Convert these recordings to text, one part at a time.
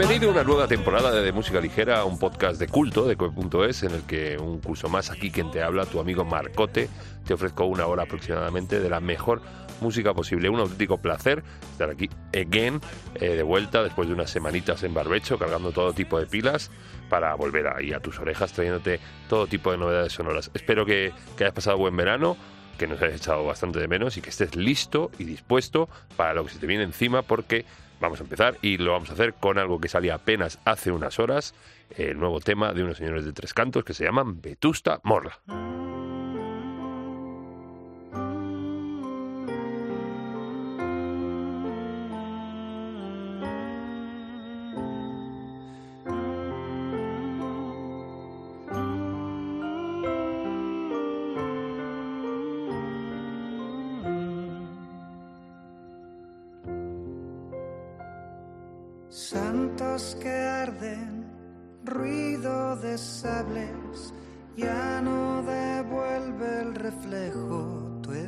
Bienvenido a una nueva temporada de, Música Ligera, un podcast de culto de Coe.es en el que un curso más aquí quien te habla, tu amigo Marcote, te ofrezco una hora aproximadamente de la mejor música posible. Un auténtico placer estar aquí again, eh, de vuelta después de unas semanitas en barbecho, cargando todo tipo de pilas para volver ahí a tus orejas, trayéndote todo tipo de novedades sonoras. Espero que, que hayas pasado buen verano que nos hayas echado bastante de menos y que estés listo y dispuesto para lo que se te viene encima porque Vamos a empezar y lo vamos a hacer con algo que salía apenas hace unas horas, el nuevo tema de unos señores de tres cantos que se llaman Vetusta Morla.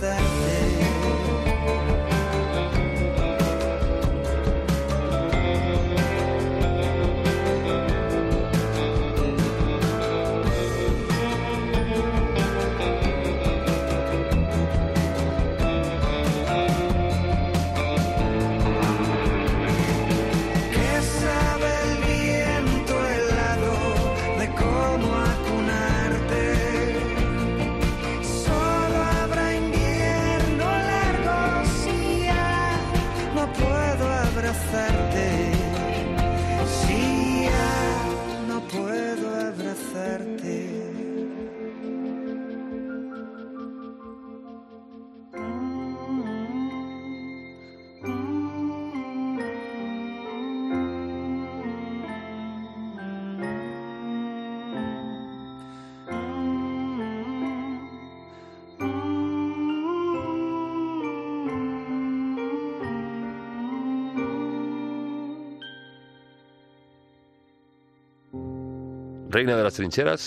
That.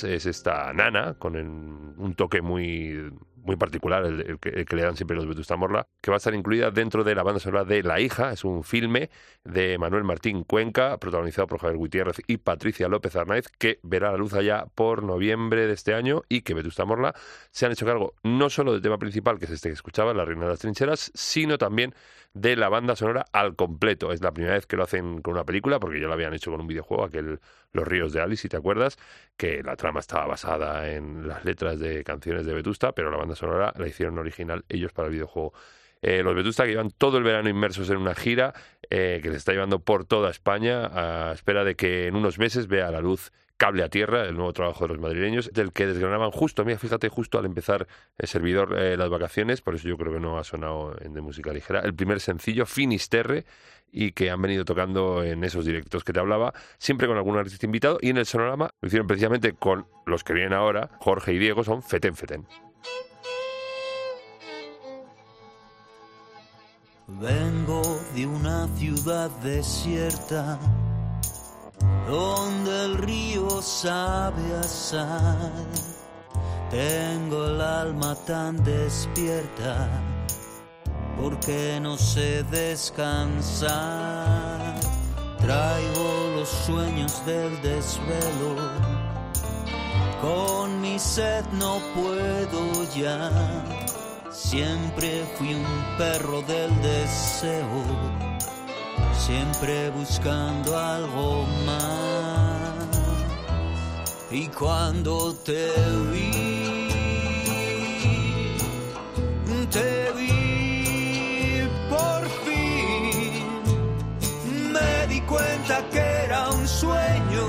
Es esta nana, con un toque muy, muy particular, el, que, le dan siempre los Vetusta Morla, que va a estar incluida dentro de la banda sonora de La hija. Es un filme de Manuel Martín Cuenca, protagonizado por Javier Gutiérrez y Patricia López Arnaiz, que verá la luz allá por noviembre de este año y que Vetusta Morla se han hecho cargo no solo del tema principal, que es este que escuchaba, La reina de las trincheras, sino también de la banda sonora al completo. Es la primera vez que lo hacen con una película, porque ya lo habían hecho con un videojuego, aquel Los ríos de Alice, si te acuerdas, que la trama estaba basada en las letras de canciones de Vetusta, pero la banda sonora la hicieron original ellos para el videojuego. Eh, los Vetusta que llevan todo el verano inmersos en una gira eh, que se está llevando por toda España a espera de que en unos meses vea la luz Cable a Tierra, el nuevo trabajo de los madrileños, del que desgranaban justo, mira, fíjate, justo al empezar el servidor eh, las vacaciones, por eso yo creo que no ha sonado en de música ligera, el primer sencillo, Finisterre, y que han venido tocando en esos directos que te hablaba, siempre con algún artista invitado, y en el sonorama lo hicieron precisamente con los que vienen ahora, Jorge y Diego, son Feten Feten. Vengo de una ciudad desierta donde el río sabe a sal. Tengo el alma tan despierta porque no sé descansar. Traigo los sueños del desvelo. Con mi sed no puedo ya. Siempre fui un perro del deseo. Siempre buscando algo más. Y cuando te vi, te vi por fin. Me di cuenta que era un sueño,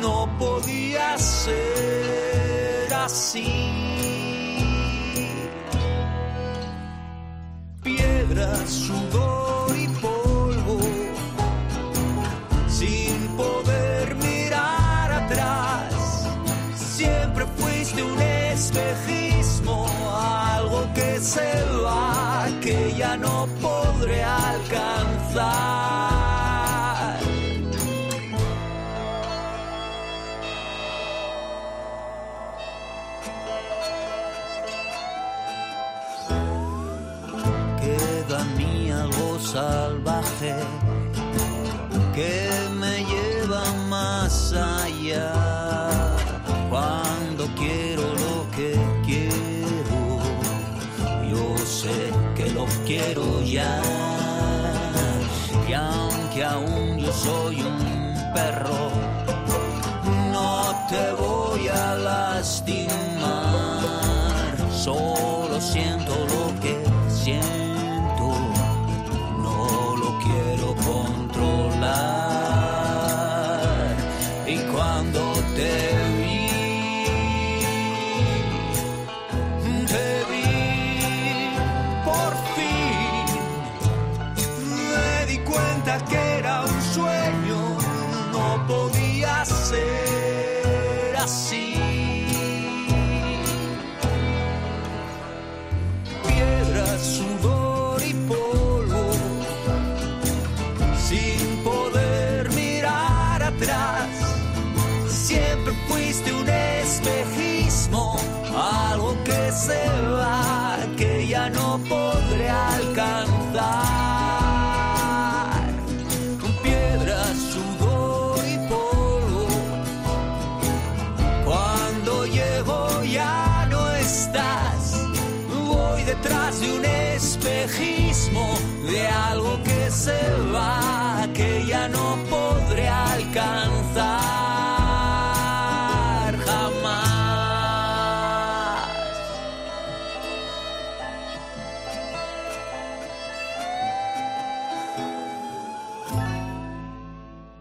no podía ser así. Sudor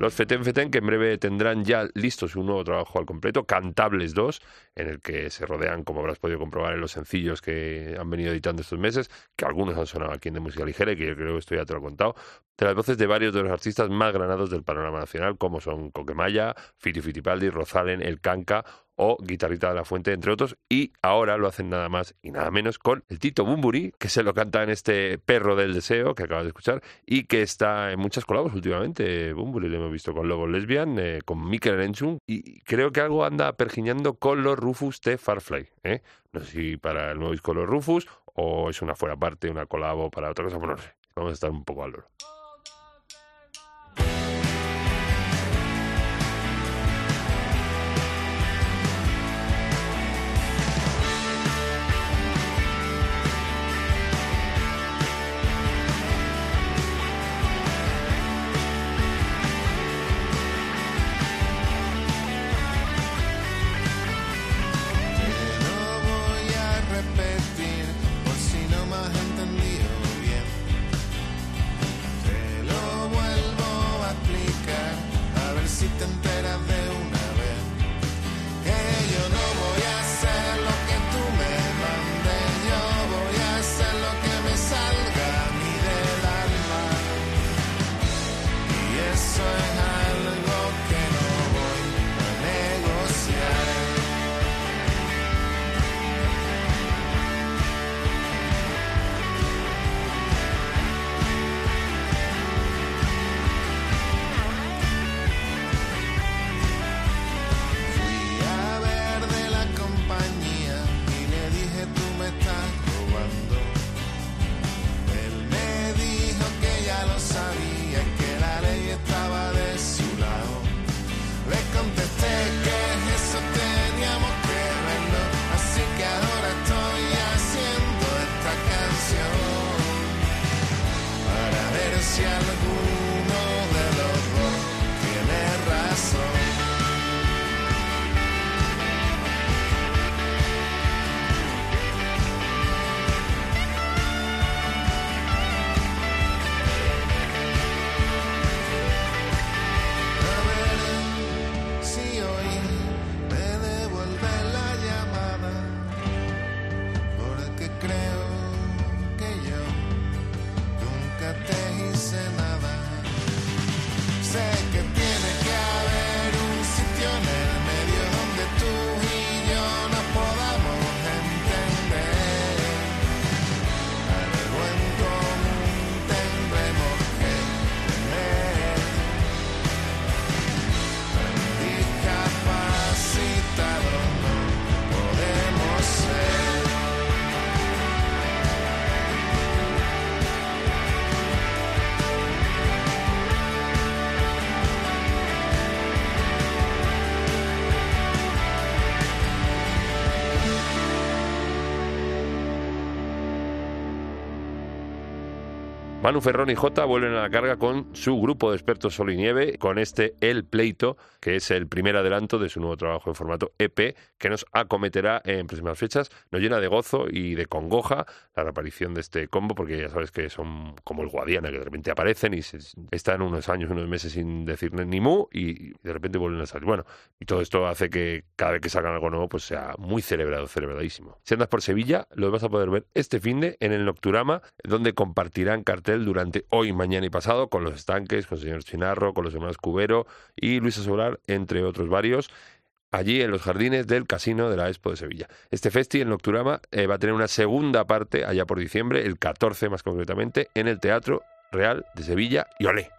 Los Feten Feten, que en breve tendrán ya listos un nuevo trabajo al completo, Cantables 2, en el que se rodean, como habrás podido comprobar en los sencillos que han venido editando estos meses, que algunos han sonado aquí en de música ligera y que yo creo que esto ya te lo he contado, de las voces de varios de los artistas más granados del panorama nacional, como son Coquemaya, Fiti Fitipaldi, Rozalen, El Canca o Guitarrita de la Fuente, entre otros, y ahora lo hacen nada más y nada menos con el Tito Bumburi, que se lo canta en este Perro del Deseo que acabas de escuchar y que está en muchas colabos últimamente. Bumburi lo hemos visto con Lobo Lesbian, eh, con Mikel Enchung y creo que algo anda pergiñando con los Rufus de Farfly. ¿eh? No sé si para el nuevo disco de los Rufus o es una fuera parte, una colabo para otra cosa, pues no sé. Vamos a estar un poco al loro. Manu Ferrón y Jota vuelven a la carga con su grupo de expertos Sol y Nieve, con este El Pleito, que es el primer adelanto de su nuevo trabajo en formato EP, que nos acometerá en próximas fechas. Nos llena de gozo y de congoja la reaparición de este combo, porque ya sabes que son como el Guadiana, que de repente aparecen y se- están unos años, unos meses sin decir ni mu, y de repente vuelven a salir. Bueno, y todo esto hace que cada vez que salgan algo nuevo, pues sea muy celebrado, celebradísimo. Si andas por Sevilla, lo vas a poder ver este fin de en el Nocturama, donde compartirán durante hoy, mañana y pasado con los estanques, con el señor Chinarro, con los hermanos Cubero y Luisa Solar, entre otros varios allí en los jardines del Casino de la Expo de Sevilla. Este festi, el Nocturama, eh, va a tener una segunda parte allá por diciembre, el 14 más concretamente, en el Teatro Real de Sevilla y olé.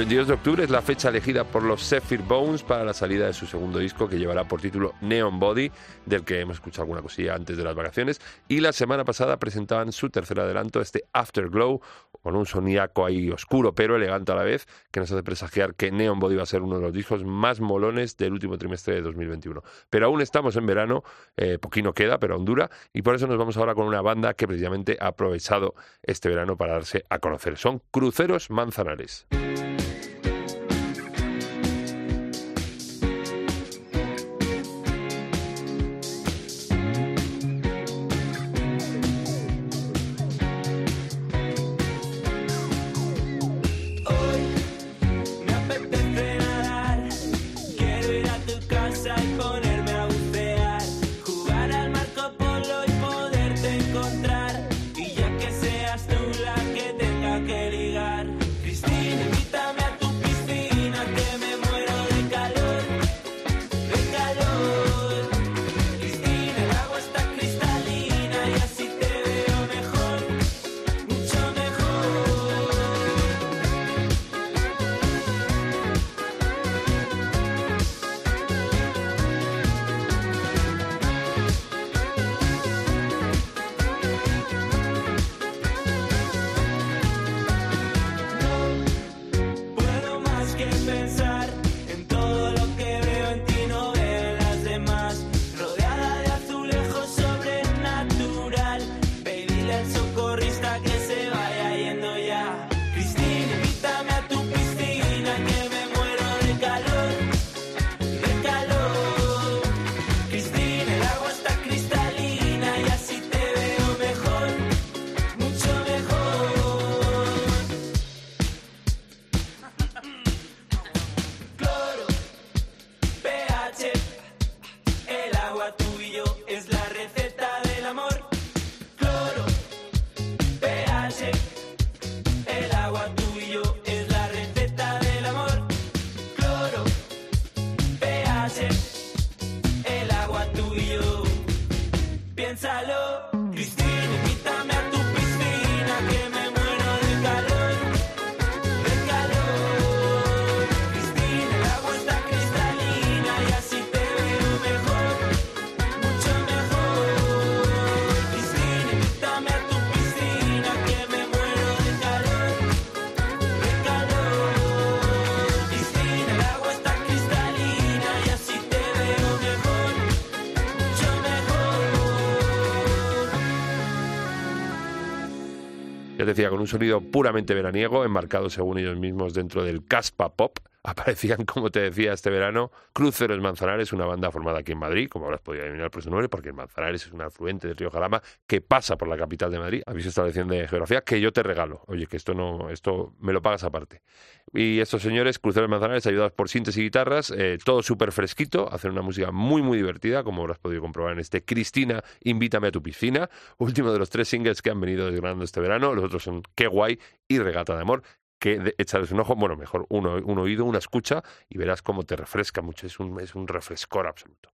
22 de octubre es la fecha elegida por los Zephyr Bones para la salida de su segundo disco que llevará por título Neon Body, del que hemos escuchado alguna cosilla antes de las vacaciones. Y la semana pasada presentaban su tercer adelanto, este Afterglow, con un soníaco ahí oscuro pero elegante a la vez, que nos hace presagiar que Neon Body va a ser uno de los discos más molones del último trimestre de 2021. Pero aún estamos en verano, eh, poquino queda, pero aún y por eso nos vamos ahora con una banda que precisamente ha aprovechado este verano para darse a conocer. Son Cruceros Manzanares. Piénsalo. Te decía, con un sonido puramente veraniego, enmarcado según ellos mismos dentro del Caspa Pop, aparecían, como te decía, este verano Cruceros Manzanares, una banda formada aquí en Madrid, como habrás podido adivinar por su nombre, porque el Manzanares es un afluente del río Jarama que pasa por la capital de Madrid. Habéis esta lección de geografía que yo te regalo. Oye, que esto no, esto me lo pagas aparte. Y estos señores, Cruceros Manzanares, ayudados por síntesis y guitarras, eh, todo súper fresquito, hacen una música muy, muy divertida, como habrás podido comprobar en este Cristina, invítame a tu piscina, último de los tres singles que han venido desgranando este verano. Los otros son Qué guay y Regata de Amor, que echarles un ojo, bueno, mejor un, un oído, una escucha, y verás cómo te refresca mucho. Es un, es un refrescor absoluto.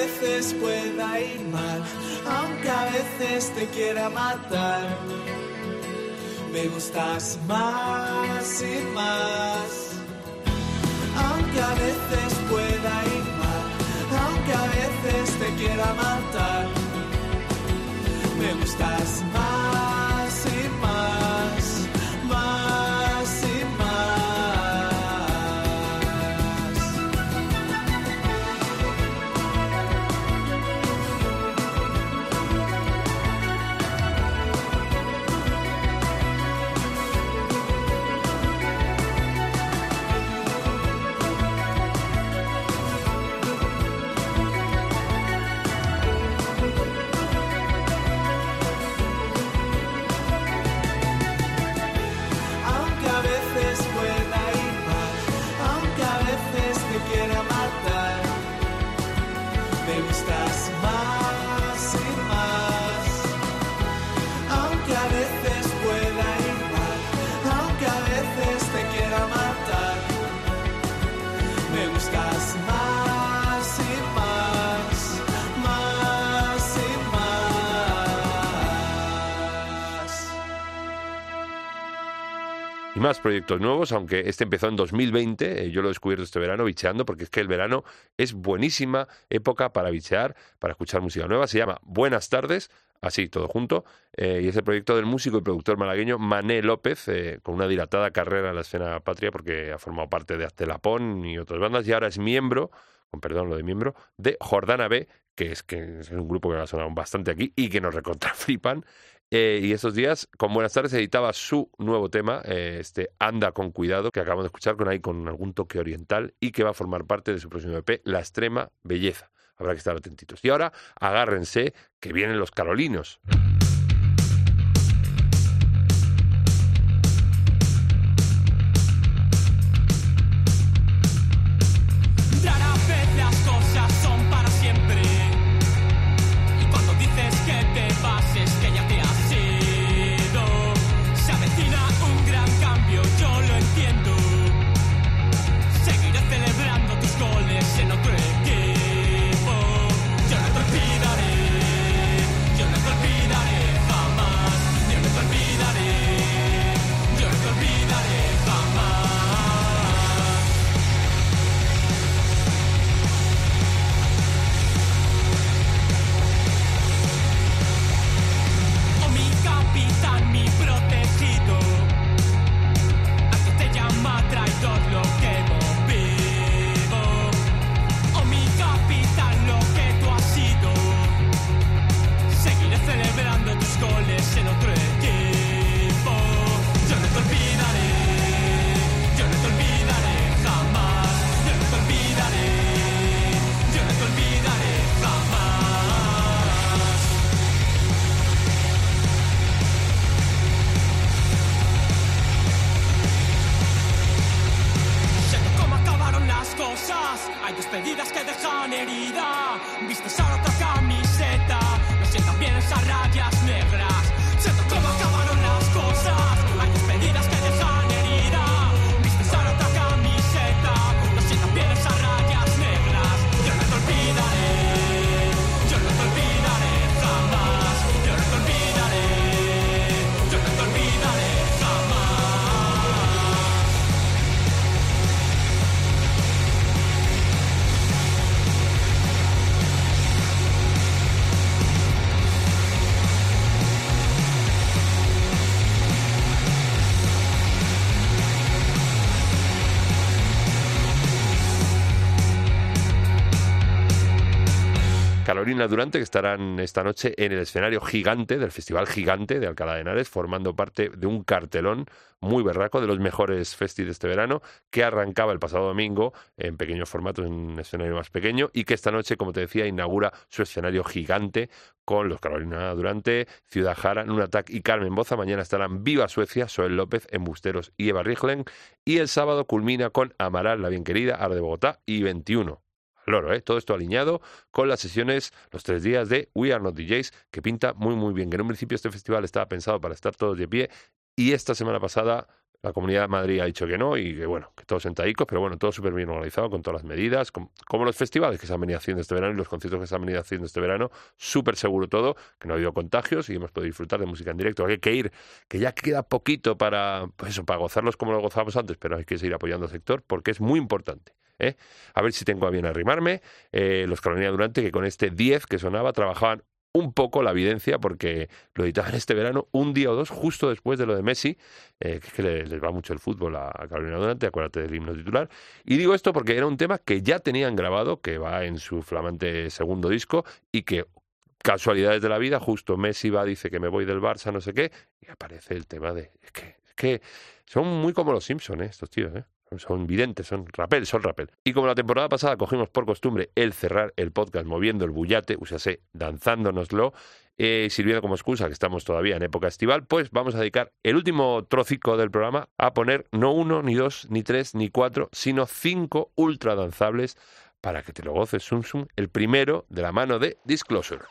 Veces pueda ir mal, aunque a veces te quiera matar, me gustas más y más. Aunque a veces pueda ir mal, aunque a veces te quiera matar, me gustas más Más proyectos nuevos, aunque este empezó en 2020, eh, yo lo he descubierto este verano bicheando, porque es que el verano es buenísima época para bichear, para escuchar música nueva. Se llama Buenas tardes, así todo junto, eh, y es el proyecto del músico y productor malagueño Mané López, eh, con una dilatada carrera en la escena patria, porque ha formado parte de Aztelapón y otras bandas, y ahora es miembro, con perdón lo de miembro, de Jordana B, que es, que es un grupo que ha sonado bastante aquí y que nos recontra flipan. Eh, y estos días, con Buenas tardes, editaba su nuevo tema, eh, este Anda con cuidado, que acabamos de escuchar con ahí con algún toque oriental y que va a formar parte de su próximo EP, La extrema belleza. Habrá que estar atentitos. Y ahora, agárrense, que vienen los carolinos. Carolina Durante, que estarán esta noche en el escenario gigante del Festival Gigante de Alcalá de Henares, formando parte de un cartelón muy berraco de los mejores festis de este verano, que arrancaba el pasado domingo en pequeños formatos, en un escenario más pequeño, y que esta noche, como te decía, inaugura su escenario gigante con los Carolina Durante, Ciudad Jara, Nunatak y Carmen Boza. Mañana estarán Viva Suecia, Soel López, Embusteros y Eva Riglen. Y el sábado culmina con Amaral, la bien querida, Ar de Bogotá y 21 ¿eh? Todo esto alineado con las sesiones, los tres días de We Are Not DJs, que pinta muy, muy bien. Que en un principio este festival estaba pensado para estar todos de pie y esta semana pasada la Comunidad de Madrid ha dicho que no y que bueno, que todos sentadicos, pero bueno, todo súper bien organizado con todas las medidas, com- como los festivales que se han venido haciendo este verano y los conciertos que se han venido haciendo este verano, súper seguro todo, que no ha habido contagios y hemos podido disfrutar de música en directo. Hay que ir, que ya queda poquito para, pues para gozarlos como lo gozábamos antes, pero hay que seguir apoyando al sector porque es muy importante. ¿Eh? A ver si tengo a bien arrimarme. Eh, los Carolina Durante, que con este 10 que sonaba, trabajaban un poco la evidencia porque lo editaban este verano un día o dos justo después de lo de Messi, eh, que es que le- les va mucho el fútbol a a Carolina Durante, acuérdate del himno titular. Y digo esto porque era un tema que ya tenían grabado, que va en su flamante segundo disco y que casualidades de la vida, justo Messi va, dice que me voy del Barça, no sé qué, y aparece el tema de... Es que, es que son muy como los Simpsons, ¿eh? estos tíos, ¿eh? Son videntes, son rapel, son rapel. Y como la temporada pasada cogimos por costumbre el cerrar el podcast moviendo el bullate, usase danzándonoslo, eh, sirviendo como excusa que estamos todavía en época estival, pues vamos a dedicar el último trocico del programa a poner no uno, ni dos, ni tres, ni cuatro, sino cinco ultra danzables para que te lo goces, Sum Sum, el primero de la mano de Disclosure.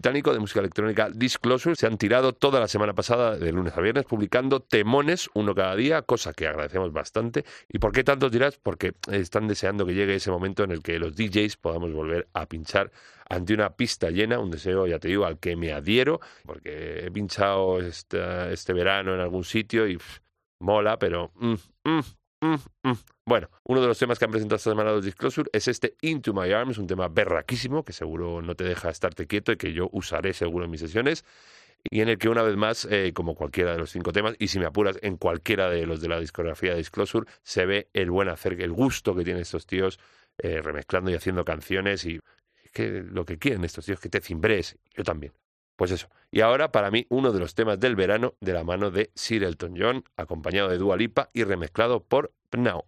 Británico de música electrónica Disclosure se han tirado toda la semana pasada, de lunes a viernes, publicando temones uno cada día, cosa que agradecemos bastante. ¿Y por qué tantos dirás? Porque están deseando que llegue ese momento en el que los DJs podamos volver a pinchar ante una pista llena, un deseo, ya te digo, al que me adhiero, porque he pinchado esta- este verano en algún sitio y pff, mola, pero... mm, mm, Bueno, uno de los temas que han presentado esta semana los Disclosure es este Into My Arms, un tema berraquísimo que seguro no te deja estarte quieto y que yo usaré seguro en mis sesiones y en el que una vez más, eh, como cualquiera de los cinco temas, y si me apuras, en cualquiera de los de la discografía de Disclosure, se ve el buen hacer, el gusto que tienen estos tíos eh, remezclando y haciendo canciones y es que lo que quieren estos tíos que te cimbres, yo también. Pues eso. Y ahora, para mí, uno de los temas del verano de la mano de Sir Elton John, acompañado de Dua Lipa y remezclado por Pnau.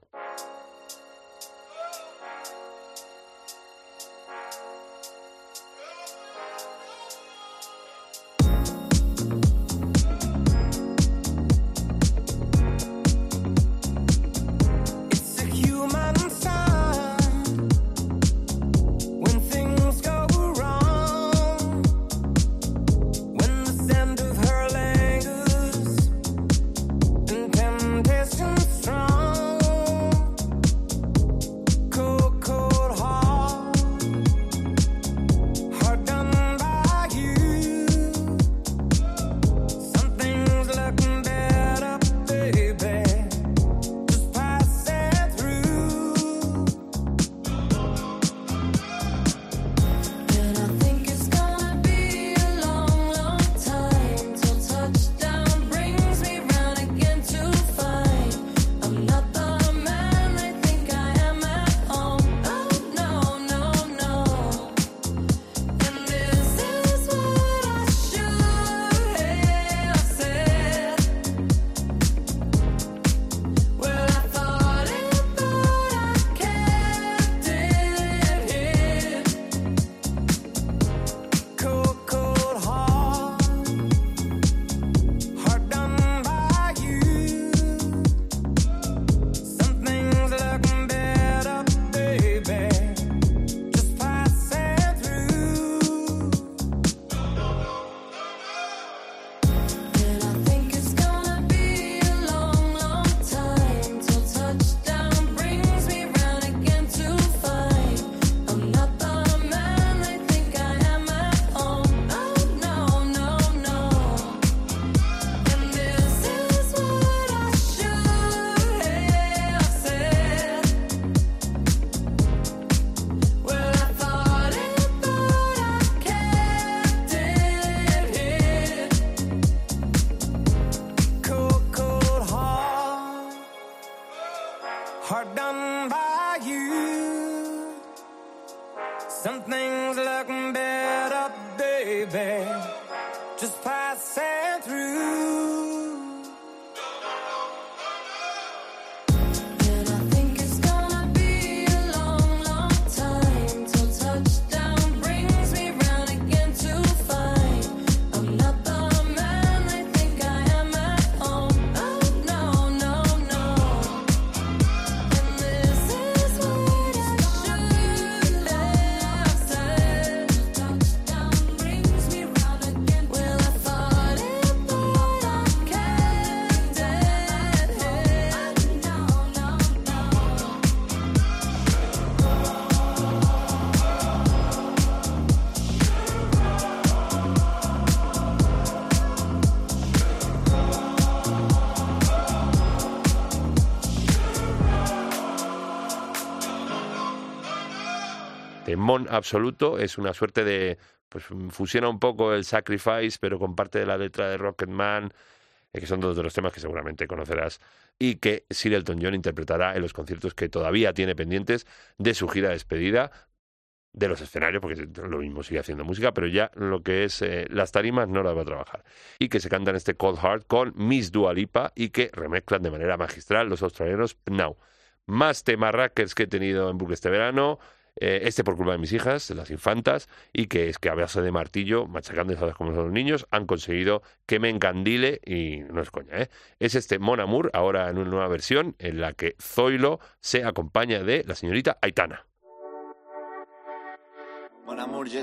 Absoluto, es una suerte de. Pues fusiona un poco el Sacrifice, pero con parte de la letra de Rocketman, eh, que son dos de los temas que seguramente conocerás, y que Sir Elton John interpretará en los conciertos que todavía tiene pendientes de su gira de despedida de los escenarios, porque lo mismo sigue haciendo música, pero ya lo que es eh, las tarimas no las va a trabajar. Y que se cantan este Cold Heart con Miss Dua Lipa y que remezclan de manera magistral los australianos Now. Más temas rackers que he tenido en bucle este verano, eh, este por culpa de mis hijas, las infantas, y que es que a base de martillo, machacando y cómo son los niños, han conseguido que me encandile, y no es coña, ¿eh? Es este Mon Amour, ahora en una nueva versión, en la que Zoilo se acompaña de la señorita Aitana. Mon amour, je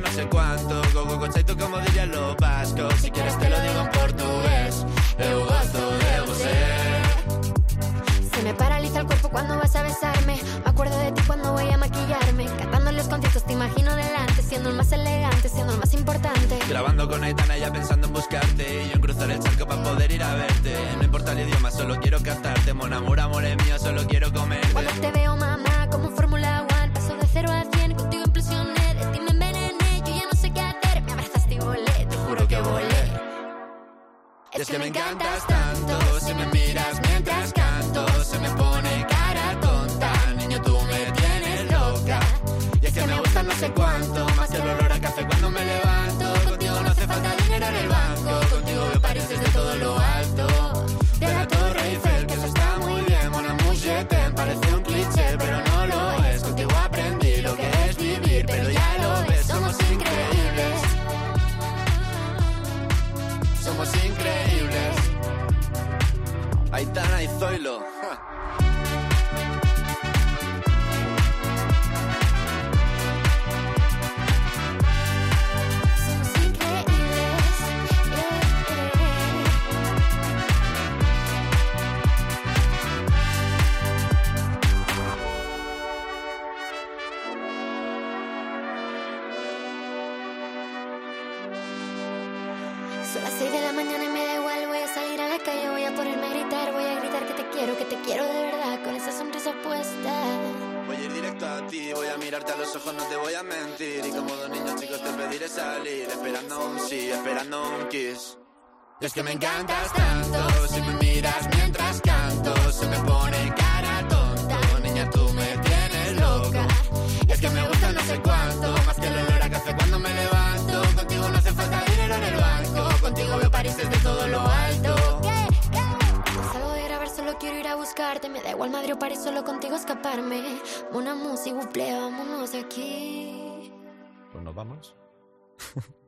no sé cuánto, go go conceito como dirían los vascos. Si quieres te lo digo en portugués, eu gosto de você. Se me paraliza el cuerpo cuando vas a besarme. Me acuerdo de ti cuando voy a maquillarme. Cantando los conciertos te imagino delante, siendo el más elegante, siendo el más importante. Grabando con Aitana ya pensando en buscarte Y yo en cruzar el charco para poder ir a verte No importa el idioma, solo quiero cantarte Mon amor, amor es mío, solo quiero comerte Cuando te veo, mamá, es que me encantas tanto Si me miras mientras canto Se me pone cara tonta. Niño, tú me tienes loca. Y es que me gusta no sé cuánto Aitana y kiss. Y es que me encantas tanto, si me miras mientras canto, se me pone cara tonta. Niña, tú me tienes loca. Y es que me gusta no sé cuánto, más que el olor a café cuando me levanto. Contigo no hace falta dinero en el banco, contigo veo París desde todo lo alto. ¿Qué? ¿Qué? Salgo de grabar, solo quiero ir a buscarte, me da igual Madrid o París, solo contigo escaparme. Una música, buple, vámonos de aquí. Pues nos vamos.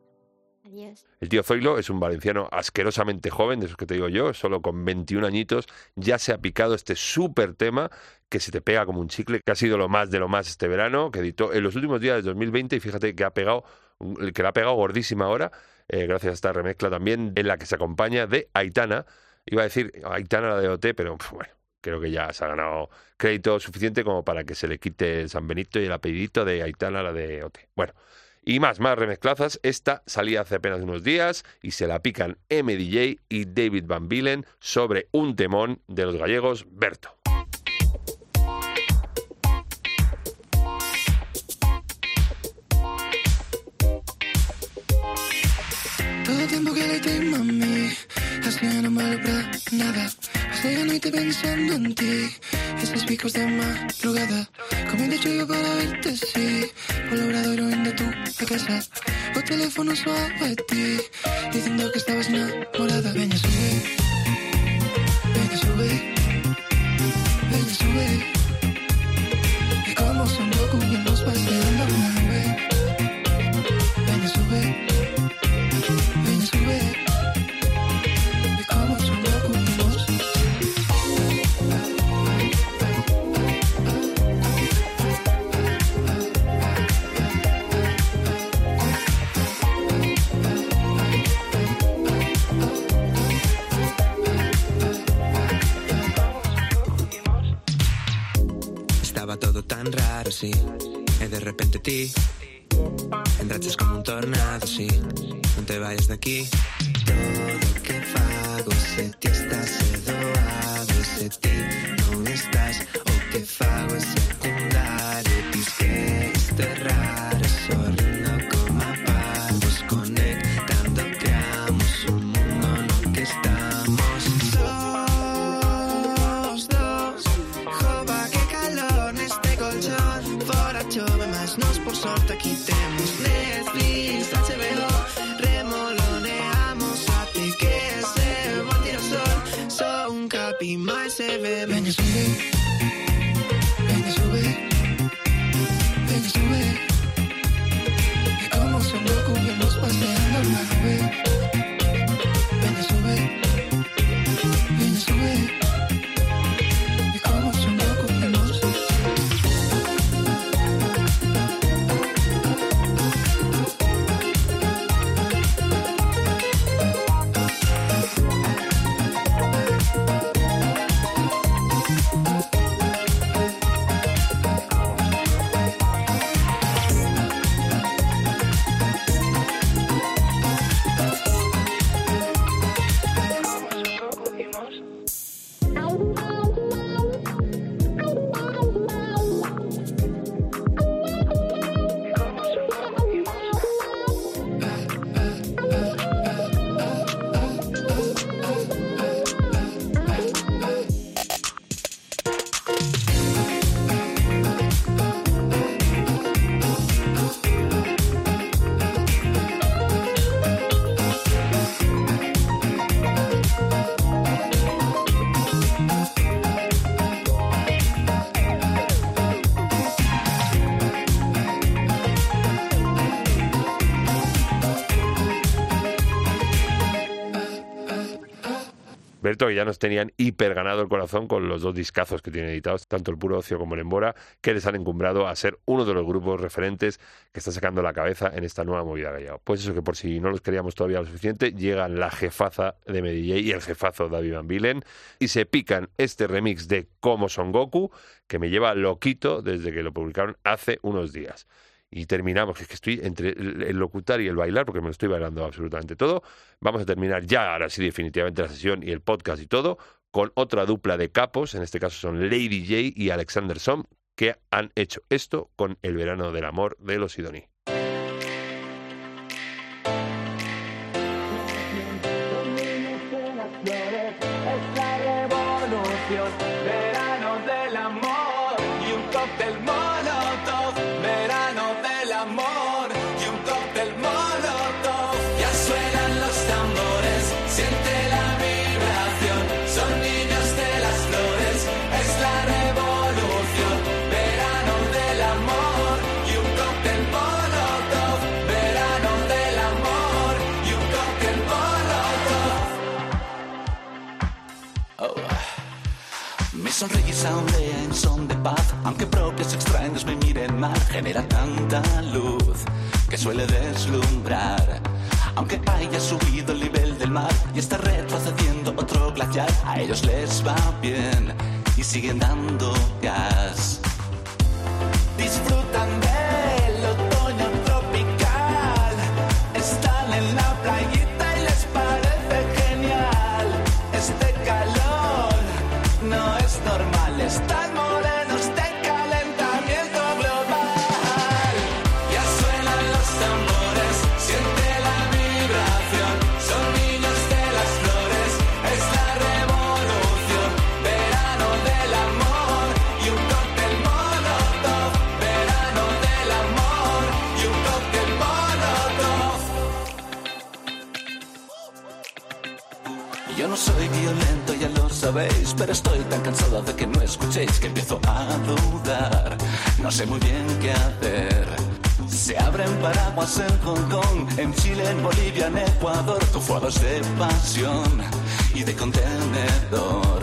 El tío Zoilo es un valenciano asquerosamente joven, de esos que te digo yo, solo con 21 añitos, ya se ha picado este súper tema que se te pega como un chicle, que ha sido lo más de lo más este verano, que editó en los últimos días de 2020 y fíjate que ha pegado, un- que la ha pegado gordísima ahora, eh, gracias a esta remezcla también, en la que se acompaña de Aitana, iba a decir Aitana la de OT, pero bueno, creo que ya se ha ganado crédito suficiente como para que se le quite el San Benito y el apellidito de Aitana la de OT. Bueno, y más, más remezclazas. Esta salía hace apenas unos días y se la pican MDJ y David Van Bilen sobre un temón de los gallegos Berto. Todo tiempo que le no nada. Pasé la noche pensando en ti, esos picos de madrugada. Comí de yo para verte, sí, por logrador de tu casa. Por teléfono suave a ti, diciendo que estabas enamorada. Ven, sube, ven, sube, ven, sube. Te Berto, que ya nos tenían hiper ganado el corazón con los dos discazos que tienen editados, tanto el Puro Ocio como el Embora, que les han encumbrado a ser uno de los grupos referentes que está sacando la cabeza en esta nueva movida gallega. Pues eso que por si no los queríamos todavía lo suficiente, llegan la jefaza de Medellín y el jefazo David Van Bilen y se pican este remix de Como Son Goku, que me lleva loquito desde que lo publicaron hace unos días. Y terminamos, es que estoy entre el locutar y el bailar, porque me lo estoy bailando absolutamente todo. Vamos a terminar ya, ahora sí, definitivamente la sesión y el podcast y todo, con otra dupla de capos, en este caso son Lady J y Alexander Som, que han hecho esto con El verano del amor de los Sidoní. Ondea en son de paz, aunque propios extraños me miren mal, genera tanta luz que suele deslumbrar. Aunque haya subido el nivel del mar y está retrocediendo otro glaciar, a ellos les va bien y siguen dando gas. Escuchéis que empiezo a dudar. No sé muy bien qué hacer. Se abren paraguas en Hong Kong, en Chile, en Bolivia, en Ecuador, tufados de pasión y de contenedor.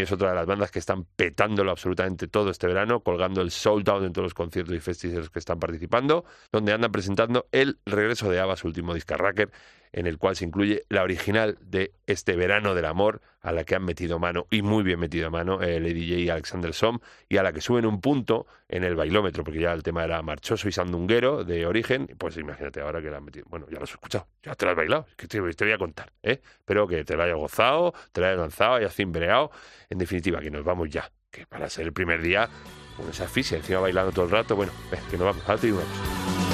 Es otra de las bandas que están petándolo absolutamente todo este verano, colgando el sold out en todos los conciertos y festivales que están participando, donde andan presentando el regreso de ABBA, su último discarracker, en el cual se incluye la original de este verano del amor, a la que han metido mano, y muy bien metido mano, el DJ Alexander Som, y a la que suben un punto en el bailómetro, porque ya el tema era marchoso y sandunguero de origen, pues imagínate ahora que la han metido. Bueno, ya lo has escuchado, ya te lo has bailado, que te, te voy a contar, ¿eh? Espero que te lo hayas gozado, te lo hayas lanzado, hayas cimbreado. En definitiva, que nos vamos ya, que para ser el primer día, con esa asfixia, encima bailando todo el rato, bueno, eh, que nos vamos, digo una cosa.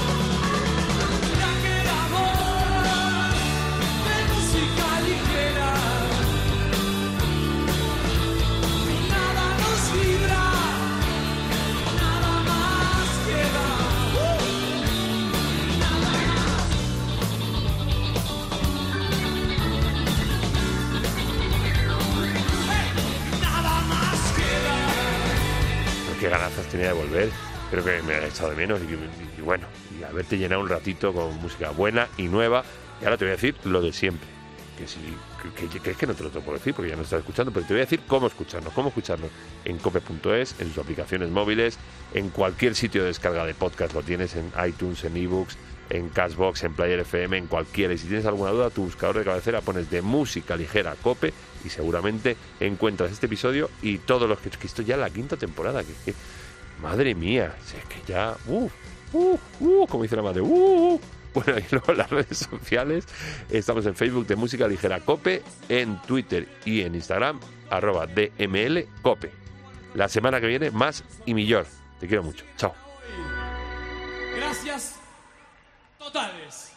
Qué ganazas tenía de volver. Creo que me ha echado de menos y, y- bueno, y haberte llenado un ratito con música buena y nueva. Y ahora te voy a decir lo de siempre. Que si, que es que no te lo puedo decir porque ya no estás escuchando, pero te voy a decir cómo escucharnos. Cómo escucharnos en cope.es, en sus aplicaciones móviles, en cualquier sitio de descarga de podcast. Lo tienes en iTunes, en ebooks, en Cashbox, en Player FM, en cualquiera. Y si tienes alguna duda, tu buscador de cabecera pones de música ligera cope y seguramente encuentras este episodio y todos los que, que esto ya es la quinta temporada. Que, madre mía, si es que ya, uh, uh, uh, como dice la madre, uh. Bueno, y luego las redes sociales estamos en Facebook de Música Ligera Cope, en Twitter y en Instagram, arroba DML. La semana que viene, más y mejor. Te quiero mucho. Chao. Gracias totales.